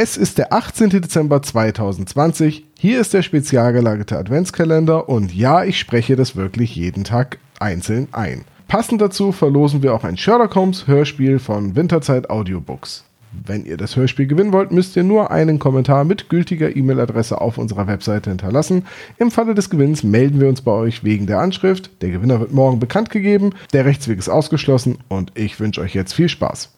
Es ist der 18. Dezember 2020. Hier ist der spezial gelagerte Adventskalender und ja, ich spreche das wirklich jeden Tag einzeln ein. Passend dazu verlosen wir auch ein Sherlock Holmes Hörspiel von Winterzeit Audiobooks. Wenn ihr das Hörspiel gewinnen wollt, müsst ihr nur einen Kommentar mit gültiger E-Mail-Adresse auf unserer Webseite hinterlassen. Im Falle des Gewinns melden wir uns bei euch wegen der Anschrift. Der Gewinner wird morgen bekannt gegeben. Der Rechtsweg ist ausgeschlossen und ich wünsche euch jetzt viel Spaß.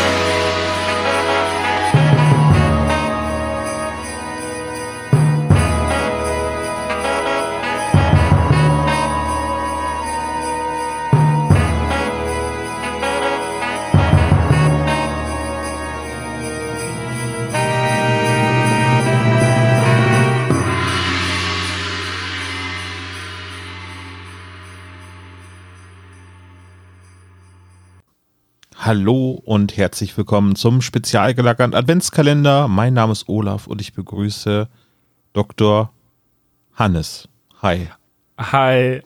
Hallo und herzlich willkommen zum spezial gelagerten Adventskalender. Mein Name ist Olaf und ich begrüße Dr. Hannes. Hi. Hi.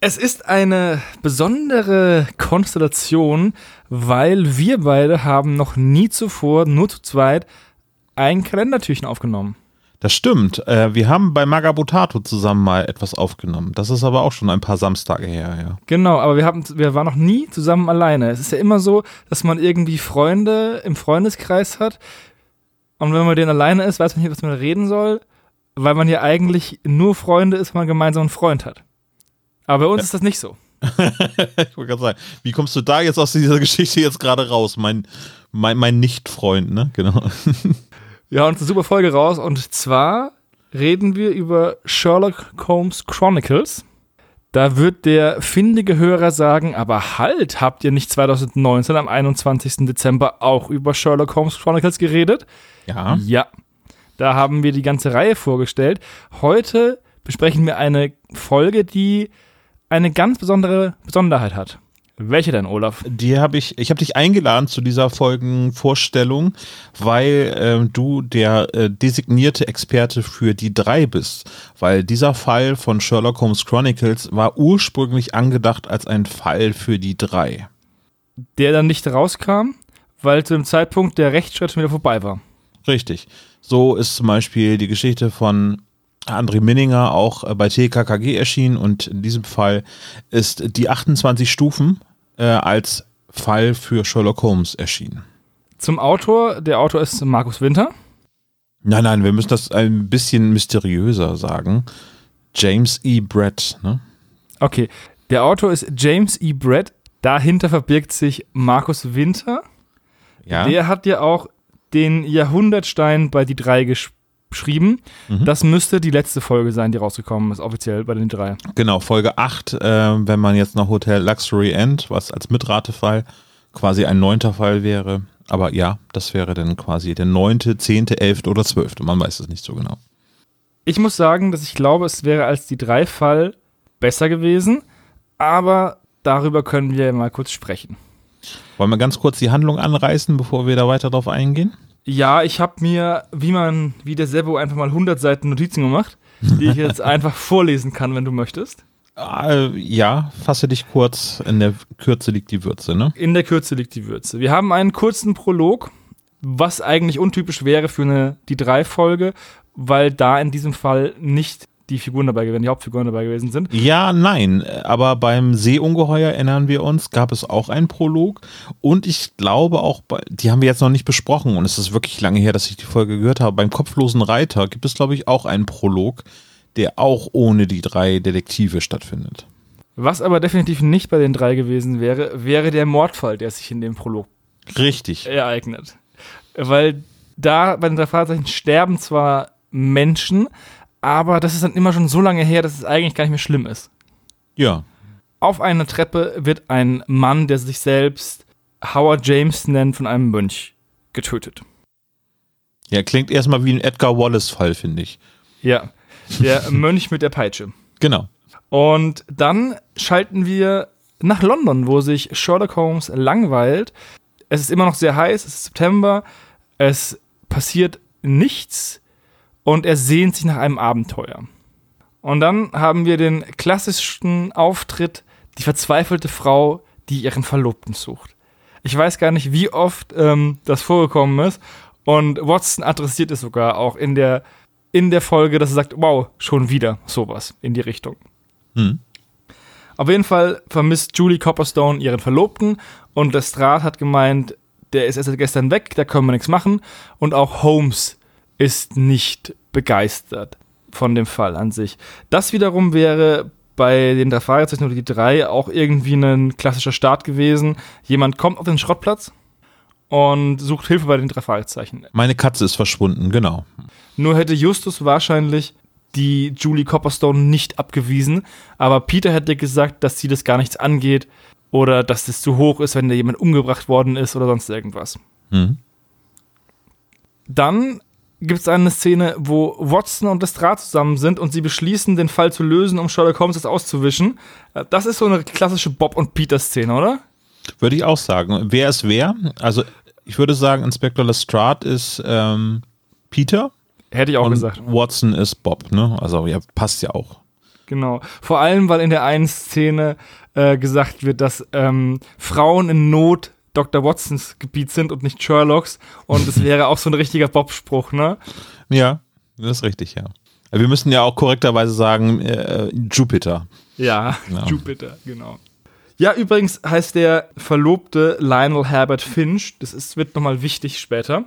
Es ist eine besondere Konstellation, weil wir beide haben noch nie zuvor nur zu zweit ein Kalendertürchen aufgenommen. Das stimmt. Äh, wir haben bei Magabotato zusammen mal etwas aufgenommen. Das ist aber auch schon ein paar Samstage her, ja. Genau, aber wir, haben, wir waren noch nie zusammen alleine. Es ist ja immer so, dass man irgendwie Freunde im Freundeskreis hat. Und wenn man den alleine ist, weiß man nicht, was man reden soll, weil man ja eigentlich nur Freunde ist, wenn man gemeinsam einen Freund hat. Aber bei uns ja. ist das nicht so. ich wollte gerade sagen, wie kommst du da jetzt aus dieser Geschichte jetzt gerade raus? Mein, mein, mein Nicht-Freund, ne? Genau. Wir haben uns eine super Folge raus und zwar reden wir über Sherlock Holmes Chronicles. Da wird der findige Hörer sagen, aber halt, habt ihr nicht 2019 am 21. Dezember auch über Sherlock Holmes Chronicles geredet? Ja. Ja. Da haben wir die ganze Reihe vorgestellt. Heute besprechen wir eine Folge, die eine ganz besondere Besonderheit hat. Welche denn, Olaf? Die habe ich, ich habe dich eingeladen zu dieser Folgenvorstellung, weil äh, du der äh, designierte Experte für die drei bist. Weil dieser Fall von Sherlock Holmes Chronicles war ursprünglich angedacht als ein Fall für die drei. Der dann nicht rauskam, weil zu dem Zeitpunkt der Rechtsschritt schon wieder vorbei war. Richtig. So ist zum Beispiel die Geschichte von André Minninger auch äh, bei TKKG erschienen und in diesem Fall ist die 28 Stufen äh, als Fall für Sherlock Holmes erschienen. Zum Autor, der Autor ist Markus Winter. Nein, nein, wir müssen das ein bisschen mysteriöser sagen. James E. Brett, ne? Okay, der Autor ist James E. Brett. Dahinter verbirgt sich Markus Winter. Ja. Der hat ja auch den Jahrhundertstein bei die drei gespielt geschrieben. Mhm. Das müsste die letzte Folge sein, die rausgekommen ist, offiziell bei den drei. Genau, Folge 8, äh, wenn man jetzt noch Hotel Luxury End, was als Mitratefall quasi ein neunter Fall wäre. Aber ja, das wäre dann quasi der neunte, zehnte, elfte oder zwölfte. Man weiß es nicht so genau. Ich muss sagen, dass ich glaube, es wäre als die drei Fall besser gewesen. Aber darüber können wir mal kurz sprechen. Wollen wir ganz kurz die Handlung anreißen, bevor wir da weiter drauf eingehen? Ja, ich habe mir, wie man, wie der Sebo einfach mal 100 Seiten Notizen gemacht, die ich jetzt einfach vorlesen kann, wenn du möchtest. Äh, ja, fasse dich kurz. In der Kürze liegt die Würze, ne? In der Kürze liegt die Würze. Wir haben einen kurzen Prolog, was eigentlich untypisch wäre für eine die drei Folge, weil da in diesem Fall nicht die Figuren dabei gewesen, die Hauptfiguren dabei gewesen sind. Ja, nein, aber beim Seeungeheuer erinnern wir uns, gab es auch einen Prolog und ich glaube auch, die haben wir jetzt noch nicht besprochen und es ist wirklich lange her, dass ich die Folge gehört habe. Beim kopflosen Reiter gibt es, glaube ich, auch einen Prolog, der auch ohne die drei Detektive stattfindet. Was aber definitiv nicht bei den drei gewesen wäre, wäre der Mordfall, der sich in dem Prolog Richtig. ereignet. Weil da bei den drei Fahrzeichen sterben zwar Menschen, aber das ist dann immer schon so lange her, dass es eigentlich gar nicht mehr schlimm ist. Ja. Auf einer Treppe wird ein Mann, der sich selbst Howard James nennt, von einem Mönch getötet. Ja, klingt erstmal wie ein Edgar Wallace-Fall, finde ich. Ja, der Mönch mit der Peitsche. Genau. Und dann schalten wir nach London, wo sich Sherlock Holmes langweilt. Es ist immer noch sehr heiß, es ist September, es passiert nichts und er sehnt sich nach einem Abenteuer. Und dann haben wir den klassischen Auftritt, die verzweifelte Frau, die ihren Verlobten sucht. Ich weiß gar nicht, wie oft ähm, das vorgekommen ist. Und Watson adressiert es sogar auch in der, in der Folge, dass er sagt, wow, schon wieder sowas in die Richtung. Hm. Auf jeden Fall vermisst Julie Copperstone ihren Verlobten und Lestrade hat gemeint, der ist erst gestern weg, da können wir nichts machen. Und auch Holmes ist nicht begeistert von dem Fall an sich. Das wiederum wäre bei den drei Fragezeichen oder die drei auch irgendwie ein klassischer Start gewesen. Jemand kommt auf den Schrottplatz und sucht Hilfe bei den drei Fragezeichen. Meine Katze ist verschwunden, genau. Nur hätte Justus wahrscheinlich die Julie Copperstone nicht abgewiesen, aber Peter hätte gesagt, dass sie das gar nichts angeht oder dass das zu hoch ist, wenn da jemand umgebracht worden ist oder sonst irgendwas. Hm. Dann gibt es eine Szene, wo Watson und Lestrade zusammen sind und sie beschließen, den Fall zu lösen, um Sherlock Holmes das auszuwischen. Das ist so eine klassische Bob und Peter Szene, oder? Würde ich auch sagen. Wer ist wer? Also ich würde sagen, Inspector Lestrade ist ähm, Peter. Hätte ich auch und gesagt. Watson ist Bob, ne? Also ja, passt ja auch. Genau. Vor allem, weil in der einen Szene äh, gesagt wird, dass ähm, Frauen in Not Dr. Watsons Gebiet sind und nicht Sherlocks. Und es wäre auch so ein richtiger Bob-Spruch, ne? Ja, das ist richtig, ja. Wir müssen ja auch korrekterweise sagen, äh, Jupiter. Ja, Ja. Jupiter, genau. Ja, übrigens heißt der Verlobte Lionel Herbert Finch. Das ist, wird nochmal wichtig später.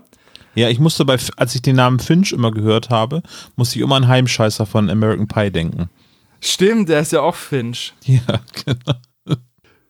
Ja, ich musste bei, als ich den Namen Finch immer gehört habe, musste ich immer an Heimscheißer von American Pie denken. Stimmt, der ist ja auch Finch. Ja, genau.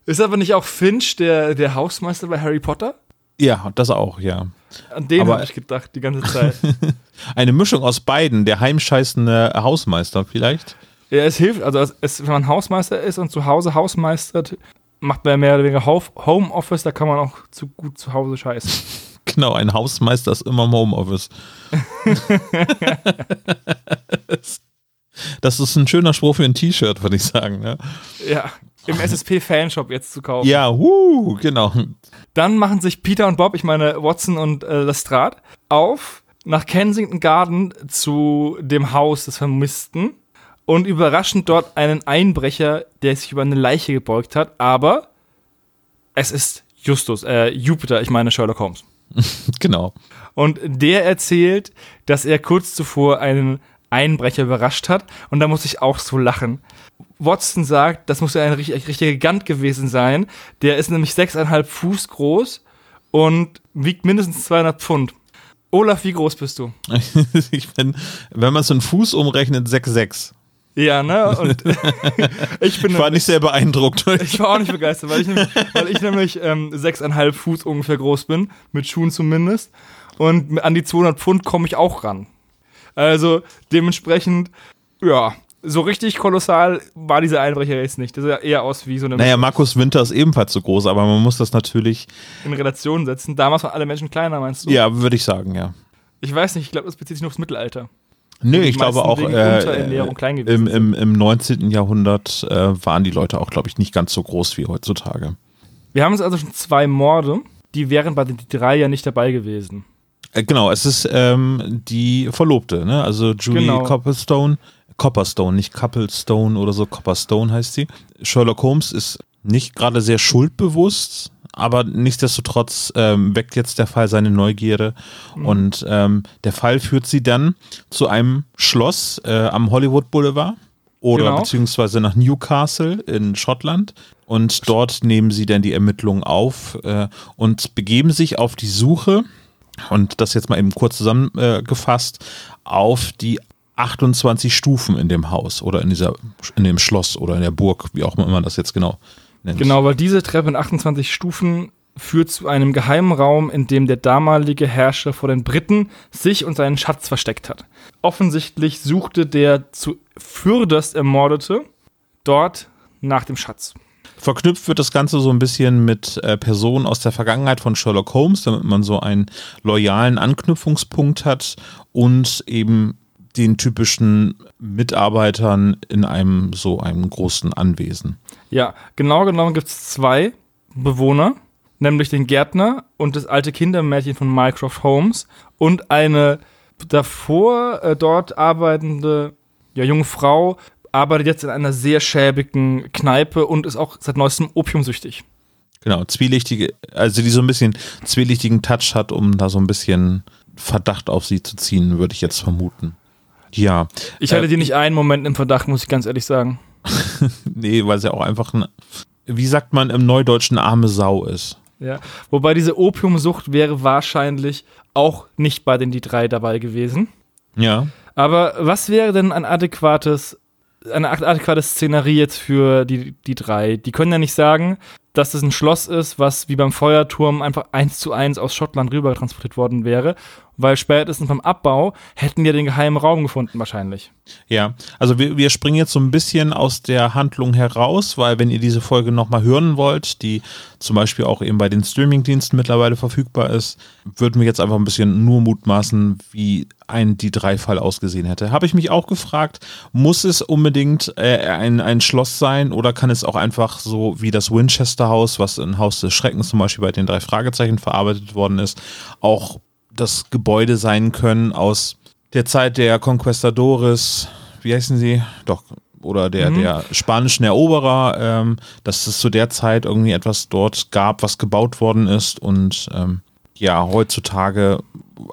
Ist aber nicht auch Finch der, der Hausmeister bei Harry Potter? Ja, das auch, ja. An den habe ich gedacht, die ganze Zeit. Eine Mischung aus beiden, der heimscheißende Hausmeister vielleicht. ja, es hilft, also es, wenn man Hausmeister ist und zu Hause Hausmeistert, macht man mehr oder weniger Homeoffice, da kann man auch zu gut zu Hause scheißen. Genau, ein Hausmeister ist immer im Homeoffice. das ist ein schöner Spruch für ein T-Shirt, würde ich sagen. Ne? Ja, im SSP-Fanshop jetzt zu kaufen. Ja, wuh, genau. Dann machen sich Peter und Bob, ich meine Watson und äh, Lestrade, auf nach Kensington Garden zu dem Haus des Vermissten und überraschen dort einen Einbrecher, der sich über eine Leiche gebeugt hat, aber es ist Justus, äh, Jupiter, ich meine Sherlock Holmes. Genau. Und der erzählt, dass er kurz zuvor einen Einbrecher überrascht hat. Und da muss ich auch so lachen. Watson sagt, das muss ja ein richtig- richtiger Gigant gewesen sein. Der ist nämlich 6,5 Fuß groß und wiegt mindestens 200 Pfund. Olaf, wie groß bist du? ich bin, wenn man so einen Fuß umrechnet, 6,6. Ja, ne? Und ich bin Ich war nicht sehr beeindruckt. Ich war auch nicht begeistert, weil ich nämlich, weil ich nämlich ähm, 6,5 Fuß ungefähr groß bin, mit Schuhen zumindest. Und an die 200 Pfund komme ich auch ran. Also dementsprechend, ja, so richtig kolossal war dieser Einbrecher jetzt nicht. Das sah eher aus wie so eine Naja, Markus Winter ist ebenfalls so groß, aber man muss das natürlich, in Relation setzen. Damals waren alle Menschen kleiner, meinst du? ja, würde ich sagen, ja. Ich weiß nicht, ich glaube, das bezieht sich nur aufs Mittelalter. Nö, ich glaube auch äh, im, im, im 19. Jahrhundert äh, waren die Leute auch, glaube ich, nicht ganz so groß wie heutzutage. Wir haben jetzt also schon zwei Morde, die wären bei den drei ja nicht dabei gewesen. Äh, genau, es ist ähm, die Verlobte, ne? Also Julie Genau. Copperstone. Copperstone, nicht Couplestone oder so, Copperstone heißt sie. Sherlock Holmes ist nicht gerade sehr schuldbewusst, aber nichtsdestotrotz ähm, weckt jetzt der Fall seine Neugierde. Und ähm, der Fall führt sie dann zu einem Schloss äh, am Hollywood Boulevard oder Genau. beziehungsweise nach Newcastle in Schottland. Und dort nehmen sie dann die Ermittlungen auf äh, und begeben sich auf die Suche und das jetzt mal eben kurz zusammengefasst, auf die 28 Stufen in dem Haus oder in dieser, in dem Schloss oder in der Burg, wie auch immer man das jetzt genau nennt. Genau, weil diese Treppe in 28 Stufen führt zu einem geheimen Raum, in dem der damalige Herrscher vor den Briten sich und seinen Schatz versteckt hat. Offensichtlich suchte der zu Fürderst Ermordete dort nach dem Schatz. Verknüpft wird das Ganze so ein bisschen mit äh, Personen aus der Vergangenheit von Sherlock Holmes, damit man so einen loyalen Anknüpfungspunkt hat und eben den typischen Mitarbeitern in einem so einem großen Anwesen. Ja, genau genommen gibt es zwei Bewohner, nämlich den Gärtner und das alte Kindermädchen von Mycroft Holmes und eine davor äh, dort arbeitende ja, junge Frau, arbeitet jetzt in einer sehr schäbigen Kneipe und ist auch seit neuestem opiumsüchtig. Genau, zwielichtige, also die so ein bisschen zwielichtigen Touch hat, um da so ein bisschen Verdacht auf sie zu ziehen, würde ich jetzt vermuten. Ja. Ich hatte äh, die nicht einen Moment im Verdacht, muss ich ganz ehrlich sagen. nee, weil sie auch einfach, ein, wie sagt man im Neudeutschen, arme Sau ist. Ja, wobei diese Opiumsucht wäre wahrscheinlich auch nicht bei den die drei dabei gewesen. Ja. Aber was wäre denn ein adäquates, eine adäquate Szenerie jetzt für die, die drei? Die können ja nicht sagen, dass es ein Schloss ist, was wie beim Feuerturm einfach eins zu eins aus Schottland rüber transportiert worden wäre weil spätestens beim Abbau hätten wir den geheimen Raum gefunden wahrscheinlich. Ja, also wir, wir springen jetzt so ein bisschen aus der Handlung heraus, weil wenn ihr diese Folge nochmal hören wollt, die zum Beispiel auch eben bei den Streamingdiensten mittlerweile verfügbar ist, würden wir jetzt einfach ein bisschen nur mutmaßen, wie ein die drei Fall ausgesehen hätte. Habe ich mich auch gefragt, muss es unbedingt äh, ein, ein Schloss sein oder kann es auch einfach so wie das Winchester Haus, was in Haus des Schreckens zum Beispiel bei den drei Fragezeichen verarbeitet worden ist, auch das Gebäude sein können aus der Zeit der Conquistadores, wie heißen sie? Doch, oder der, mhm. der spanischen Eroberer, ähm, dass es zu der Zeit irgendwie etwas dort gab, was gebaut worden ist und ähm, ja, heutzutage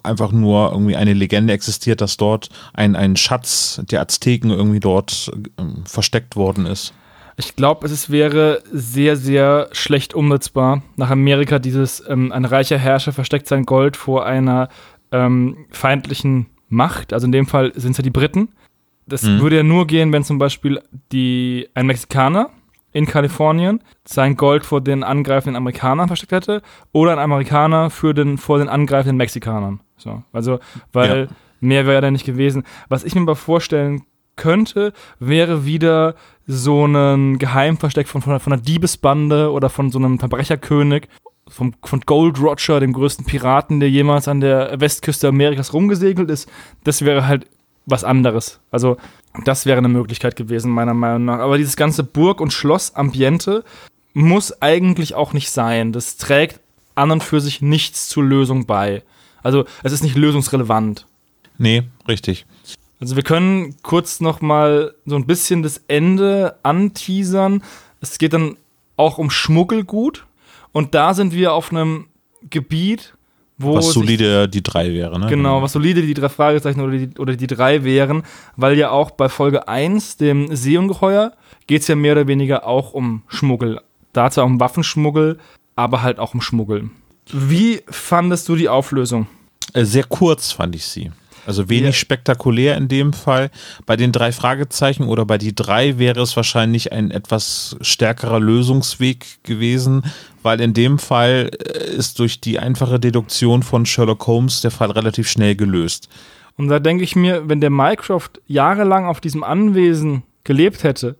einfach nur irgendwie eine Legende existiert, dass dort ein, ein Schatz der Azteken irgendwie dort ähm, versteckt worden ist. Ich glaube, es wäre sehr, sehr schlecht umsetzbar. Nach Amerika dieses, ähm, ein reicher Herrscher versteckt sein Gold vor einer ähm, feindlichen Macht. Also in dem Fall sind es ja die Briten. Das mhm. würde ja nur gehen, wenn zum Beispiel die, ein Mexikaner in Kalifornien sein Gold vor den angreifenden Amerikanern versteckt hätte oder ein Amerikaner für den, vor den angreifenden Mexikanern. So, also, weil ja. mehr wäre ja da nicht gewesen. Was ich mir aber vorstellen könnte, wäre wieder so ein Geheimversteck von, von, von einer Diebesbande oder von so einem Verbrecherkönig, vom, von Gold Roger, dem größten Piraten, der jemals an der Westküste Amerikas rumgesegelt ist. Das wäre halt was anderes. Also, das wäre eine Möglichkeit gewesen, meiner Meinung nach. Aber dieses ganze Burg- und Schloss-Ambiente muss eigentlich auch nicht sein. Das trägt an und für sich nichts zur Lösung bei. Also, es ist nicht lösungsrelevant. Nee, richtig. Also wir können kurz noch mal so ein bisschen das Ende anteasern. Es geht dann auch um Schmuggelgut und da sind wir auf einem Gebiet, wo was solide die drei wäre, ne? Genau, was solide die drei Fragezeichen oder die, oder die drei wären, weil ja auch bei Folge 1, dem Seeungeheuer, geht es ja mehr oder weniger auch um Schmuggel. Dazu auch um Waffenschmuggel, aber halt auch um Schmuggel. Wie fandest du die Auflösung? Äh, sehr kurz fand ich sie. Also wenig ja. spektakulär in dem Fall. Bei den drei Fragezeichen oder bei die drei wäre es wahrscheinlich ein etwas stärkerer Lösungsweg gewesen, weil in dem Fall äh, ist durch die einfache Deduktion von Sherlock Holmes der Fall relativ schnell gelöst. Und da denke ich mir, wenn der Mycroft jahrelang auf diesem Anwesen gelebt hätte,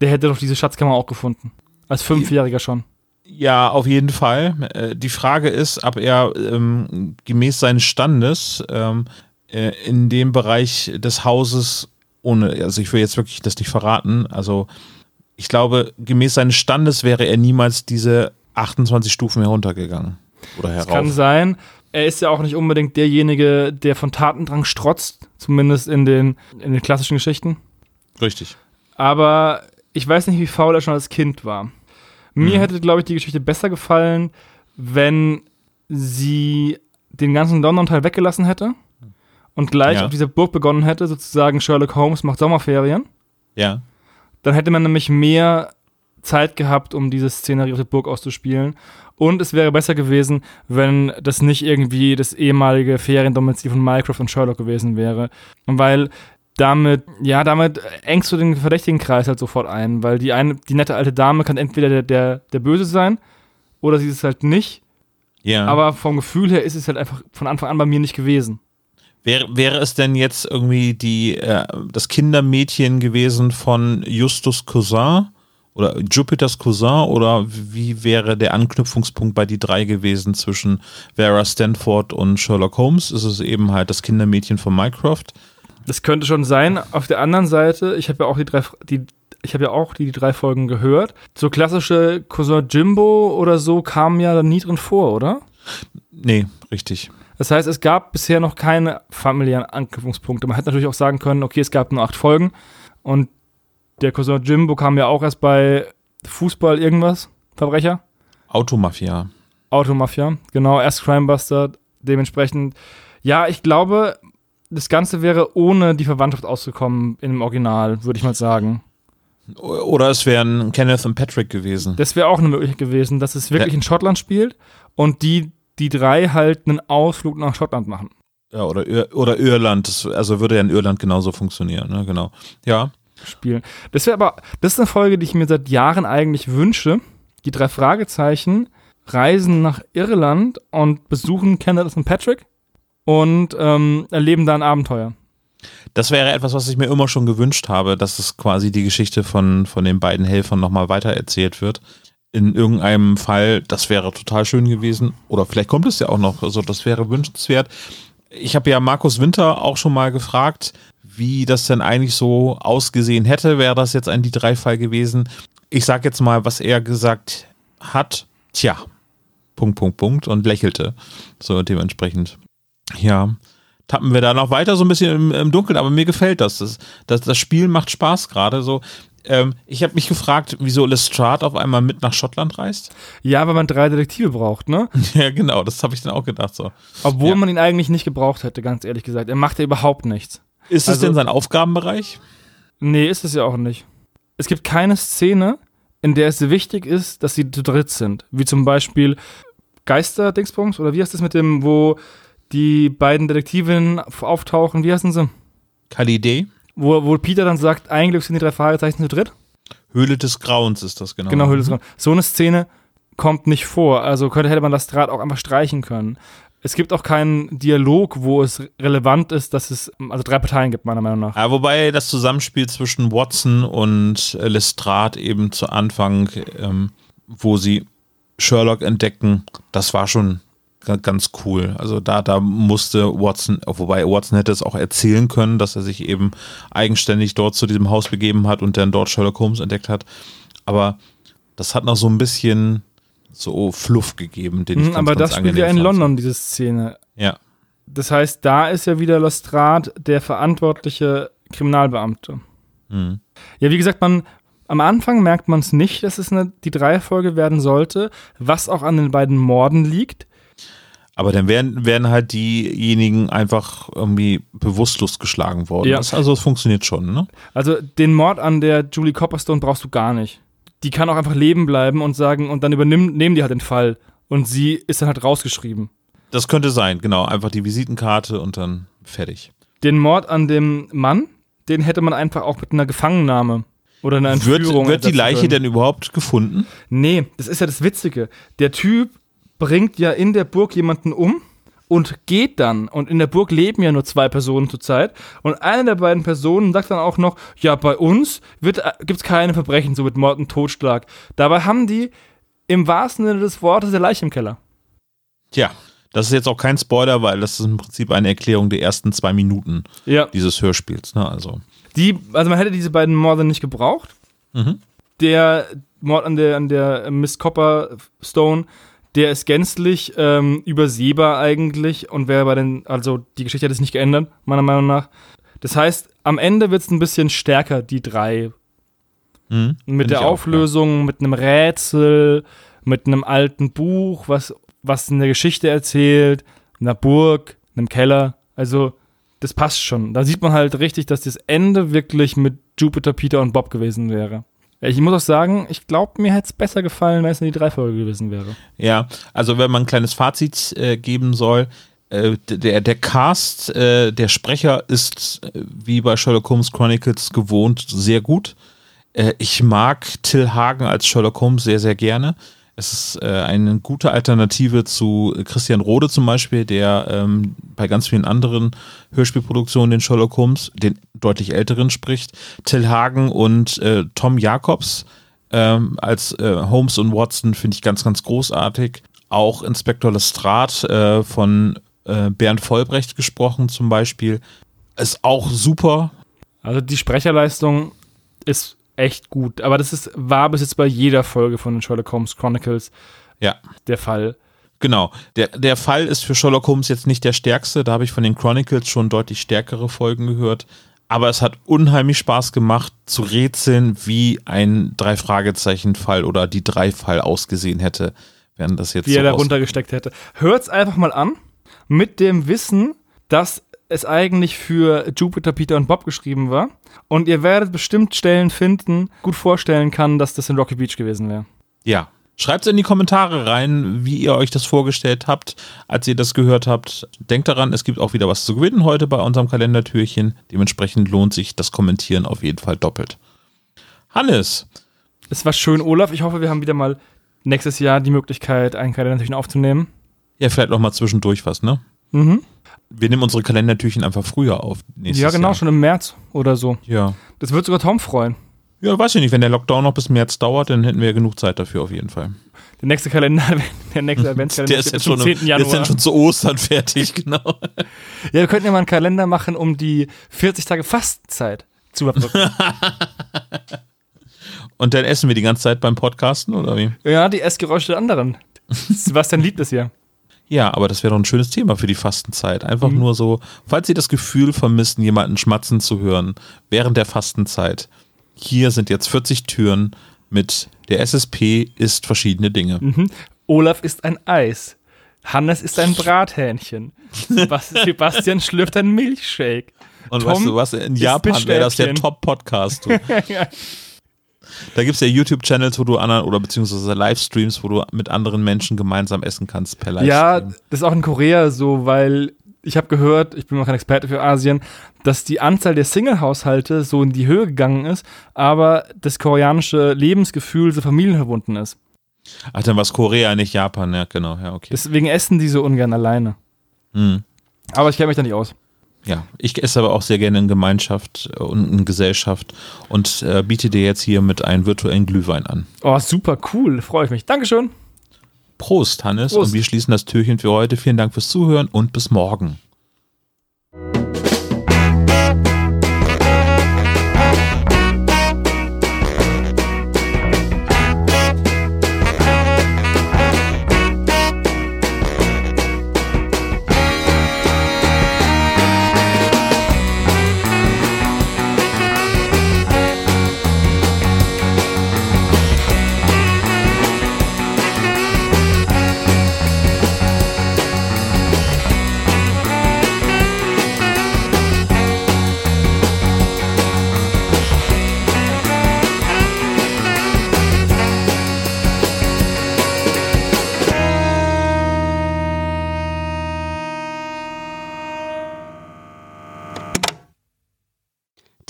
der hätte doch diese Schatzkammer auch gefunden. Als Fünfjähriger schon. Ja, auf jeden Fall. Äh, die Frage ist, ob er ähm, gemäß seines Standes ähm, äh, in dem Bereich des Hauses, ohne, also ich will jetzt wirklich das nicht verraten, also ich glaube, gemäß seines Standes wäre er niemals diese 28 Stufen heruntergegangen. Oder herauf. Das kann sein. Er ist ja auch nicht unbedingt derjenige, der von Tatendrang strotzt, zumindest in den, in den klassischen Geschichten. Richtig. Aber ich weiß nicht, wie faul er schon als Kind war. Mir mhm. hätte, glaube ich, die Geschichte besser gefallen, wenn sie den ganzen London-Teil weggelassen hätte und gleich ja. auf dieser Burg begonnen hätte, sozusagen Sherlock Holmes macht Sommerferien, ja. dann hätte man nämlich mehr Zeit gehabt, um diese Szenerie auf der Burg auszuspielen. Und es wäre besser gewesen, wenn das nicht irgendwie das ehemalige Feriendomizil von Mycroft und Sherlock gewesen wäre. Weil damit, ja, damit engst du den verdächtigen Kreis halt sofort ein, weil die eine, die nette alte Dame kann entweder der, der, der Böse sein oder sie ist es halt nicht. Ja. Aber vom Gefühl her ist es halt einfach von Anfang an bei mir nicht gewesen. Wäre, wäre es denn jetzt irgendwie die, äh, das Kindermädchen gewesen von Justus Cousin oder Jupiters Cousin oder wie wäre der Anknüpfungspunkt bei die drei gewesen zwischen Vera Stanford und Sherlock Holmes? Ist es eben halt das Kindermädchen von Mycroft? Das könnte schon sein. Auf der anderen Seite, ich habe ja auch die drei, die, ich habe ja auch die, die drei Folgen gehört. So klassische Cousin Jimbo oder so kamen ja da nie drin vor, oder? Nee, richtig. Das heißt, es gab bisher noch keine familiären Anknüpfungspunkte. Man hätte natürlich auch sagen können, okay, es gab nur acht Folgen und Der Cousin Jimbo kam ja auch erst bei Fußball irgendwas, Verbrecher. Automafia. Automafia, genau, erst Crimebuster, dementsprechend. Ja, ich glaube, das Ganze wäre ohne die Verwandtschaft ausgekommen im Original, würde ich mal sagen. Oder es wären Kenneth und Patrick gewesen. Das wäre auch eine Möglichkeit gewesen, dass es wirklich Ja. in Schottland spielt und die, die drei halt einen Ausflug nach Schottland machen. Ja, oder, Ir oder Irland. Das, also würde ja in Irland genauso funktionieren, ne? Genau. Ja. spielen. Das wäre aber, das ist eine Folge, die ich mir seit Jahren eigentlich wünsche. Die drei Fragezeichen reisen nach Irland und besuchen Kenneth und Patrick und ähm, erleben da ein Abenteuer. Das wäre etwas, was ich mir immer schon gewünscht habe, dass es quasi die Geschichte von, von den beiden Helfern nochmal weitererzählt wird. In irgendeinem Fall, das wäre total schön gewesen. Oder vielleicht kommt es ja auch noch. Also, das wäre wünschenswert. Ich habe ja Markus Winter auch schon mal gefragt, wie das denn eigentlich so ausgesehen hätte, wäre das jetzt ein die drei Fall gewesen. Ich sag jetzt mal, was er gesagt hat. Tja, Punkt, Punkt, Punkt und lächelte. So dementsprechend. Ja, tappen wir da noch weiter so ein bisschen im, im Dunkeln, aber mir gefällt das. Das, das, das Spiel macht Spaß gerade so. Ähm, ich habe mich gefragt, wieso Lestrade auf einmal mit nach Schottland reist. Ja, weil man drei Detektive braucht, ne? ja, genau, das habe ich dann auch gedacht so. Obwohl Ja. man ihn eigentlich nicht gebraucht hätte, ganz ehrlich gesagt. Er macht ja überhaupt nichts. Ist es Also- denn sein Aufgabenbereich? Nee, ist es ja auch nicht. Es gibt keine Szene, in der es wichtig ist, dass sie zu dritt sind. Wie zum Beispiel Geister-Dingsbums oder wie heißt das mit dem, wo die beiden Detektivinnen auftauchen, wie heißen sie? Kalidee? Wo, wo Peter dann sagt, eigentlich sind die drei Fragezeichen zu dritt. Höhle des Grauens ist das genau. Genau, Höhle des Grauens. So eine Szene kommt nicht vor. Also könnte, hätte man das Draht auch einfach streichen können. Es gibt auch keinen Dialog, wo es relevant ist, dass es also drei Parteien gibt, meiner Meinung nach. Ja, wobei das Zusammenspiel zwischen Watson und Lestrade eben zu Anfang, ähm, wo sie Sherlock entdecken, das war schon ganz cool. Also da, da musste Watson, wobei Watson hätte es auch erzählen können, dass er sich eben eigenständig dort zu diesem Haus begeben hat und dann dort Sherlock Holmes entdeckt hat. Aber das hat noch so ein bisschen so Fluff gegeben, den ich Mhm, ganz, aber ganz das spielt ja in fand. London, diese Szene. Ja. Das heißt, da ist ja wieder Lestrade der verantwortliche Kriminalbeamte. Mhm. Ja, wie gesagt, man am Anfang merkt man es nicht, dass es eine, die Dreierfolge werden sollte, was auch an den beiden Morden liegt. Aber dann werden, werden halt diejenigen einfach irgendwie bewusstlos geschlagen worden. Ja. Das, also es funktioniert schon, ne? Also den Mord an der Julie Copperstone brauchst du gar nicht. Die kann auch einfach leben bleiben und sagen, und dann übernehmen nehmen die halt den Fall. Und sie ist dann halt rausgeschrieben. Das könnte sein, genau. Einfach die Visitenkarte und dann fertig. Den Mord an dem Mann, den hätte man einfach auch mit einer Gefangennahme oder einer Wird, Entführung wird die ersetzen Leiche können. denn überhaupt gefunden? Nee, das ist ja das Witzige. Der Typ bringt ja in der Burg jemanden um und geht dann. Und in der Burg leben ja nur zwei Personen zurzeit. Und eine der beiden Personen sagt dann auch noch, ja, bei uns gibt es keine Verbrechen, so mit Mord und Totschlag. Dabei haben die im wahrsten Sinne des Wortes der Leiche im Keller. Tja, das ist jetzt auch kein Spoiler, weil das ist im Prinzip eine Erklärung der ersten zwei Minuten Ja. dieses Hörspiels. Ne? Also, Die, also man hätte diese beiden Morde nicht gebraucht. Mhm. Der Mord an der, an der Miss Copperstone, der ist gänzlich ähm, übersehbar eigentlich und wäre bei den, also die Geschichte hätte es nicht geändert, meiner Meinung nach. Das heißt, am Ende wird es ein bisschen stärker, die drei. mhm. Mit der ich auch, Auflösung, mit einem Rätsel, mit einem alten Buch, was, was eine Geschichte erzählt, einer Burg, einem Keller. Also, das passt schon. Da sieht man halt richtig, dass das Ende wirklich mit Jupiter, Peter und Bob gewesen wäre. Ich muss auch sagen, ich glaube, mir hätte es besser gefallen, wenn es in die Dreifolge gewesen wäre. Ja, also wenn man ein kleines Fazit äh, geben soll, äh, der, der Cast, äh, der Sprecher ist äh, wie bei Sherlock Holmes Chronicles gewohnt sehr gut. Äh, ich mag Till Hagen als Sherlock Holmes sehr, sehr gerne. Es ist äh, eine gute Alternative zu Christian Rode zum Beispiel, der ähm, bei ganz vielen anderen Hörspielproduktionen den Sherlock Holmes, den deutlich älteren, spricht. Till Hagen und äh, Tom Jacobs ähm, als äh, Holmes und Watson finde ich ganz, ganz großartig. Auch Inspektor Lestrade äh, von äh, Bernd Vollbrecht gesprochen zum Beispiel. Ist auch super. Also die Sprecherleistung ist echt gut, aber das ist, war bis jetzt bei jeder Folge von den Sherlock Holmes Chronicles Ja, der Fall. genau. Der, der Fall ist für Sherlock Holmes jetzt nicht der stärkste. Da habe ich von den Chronicles schon deutlich stärkere Folgen gehört. Aber es hat unheimlich Spaß gemacht zu rätseln, wie ein Drei-Fragezeichen-Fall oder die Drei-Fall ausgesehen hätte, wenn das jetzt wie so er da runtergesteckt hätte. Hört's einfach mal an, mit dem Wissen, dass es eigentlich für Jupiter, Peter und Bob geschrieben war. Und ihr werdet bestimmt Stellen finden, gut vorstellen kann, dass das in Rocky Beach gewesen wäre. Ja. Schreibt in die Kommentare rein, wie ihr euch das vorgestellt habt, als ihr das gehört habt. Denkt daran, es gibt auch wieder was zu gewinnen heute bei unserem Kalendertürchen. Dementsprechend lohnt sich das Kommentieren auf jeden Fall doppelt. Hannes, Es war schön, Olaf. Ich hoffe, wir haben wieder mal nächstes Jahr die Möglichkeit, einen Kalendertürchen aufzunehmen. ja, vielleicht noch mal zwischendurch was, ne? Mhm. Wir nehmen unsere Kalendertürchen einfach früher auf. Ja, genau, Jahr. schon im März oder so. Ja. Das wird sogar Tom freuen. Ja, weiß ich nicht. Wenn der Lockdown noch bis März dauert, dann hätten wir ja genug Zeit dafür auf jeden Fall. Der nächste Kalender, der nächste Adventskalender Der ist jetzt zum schon, 10. der ist Januar. dann schon zu Ostern fertig, genau. Ja, wir könnten ja mal einen Kalender machen, um die 40 Tage Fastenzeit zu überbrücken. Und dann essen wir die ganze Zeit beim Podcasten, oder wie? ja, die Essgeräusche der anderen. Sebastian liebt es ja. Ja, aber das wäre doch ein schönes Thema für die Fastenzeit. Einfach Mhm. nur so, falls Sie das Gefühl vermissen, jemanden schmatzen zu hören während der Fastenzeit. Hier sind jetzt 40 Türen mit der SSP isst verschiedene Dinge. Mhm. Olaf ist ein Eis. Hannes ist ein Brathähnchen. Sebast- Sebastian schlürft ein Milchshake. Und Tom weißt du was, in Japan wäre das der. Top-Podcast. du. Da gibt es ja YouTube-Channels, wo du anderen, oder beziehungsweise Livestreams, wo du mit anderen Menschen gemeinsam essen kannst per Livestream. Ja, das ist auch in Korea so, weil ich habe gehört, ich bin noch kein Experte für Asien, dass die Anzahl der Single-Haushalte so in die Höhe gegangen ist, aber das koreanische Lebensgefühl so familienverbunden ist. Ach, dann war es Korea, nicht Japan, ja, genau, ja, okay. Deswegen essen die so ungern alleine. Hm. Aber ich kenne mich da nicht aus. Ja, ich esse aber auch sehr gerne in Gemeinschaft und in Gesellschaft und äh, biete dir jetzt hier mit einem virtuellen Glühwein an. Oh, super cool, freue ich mich. Dankeschön. Prost, Hannes. Prost. Und wir schließen das Türchen für heute. Vielen Dank fürs Zuhören und bis morgen.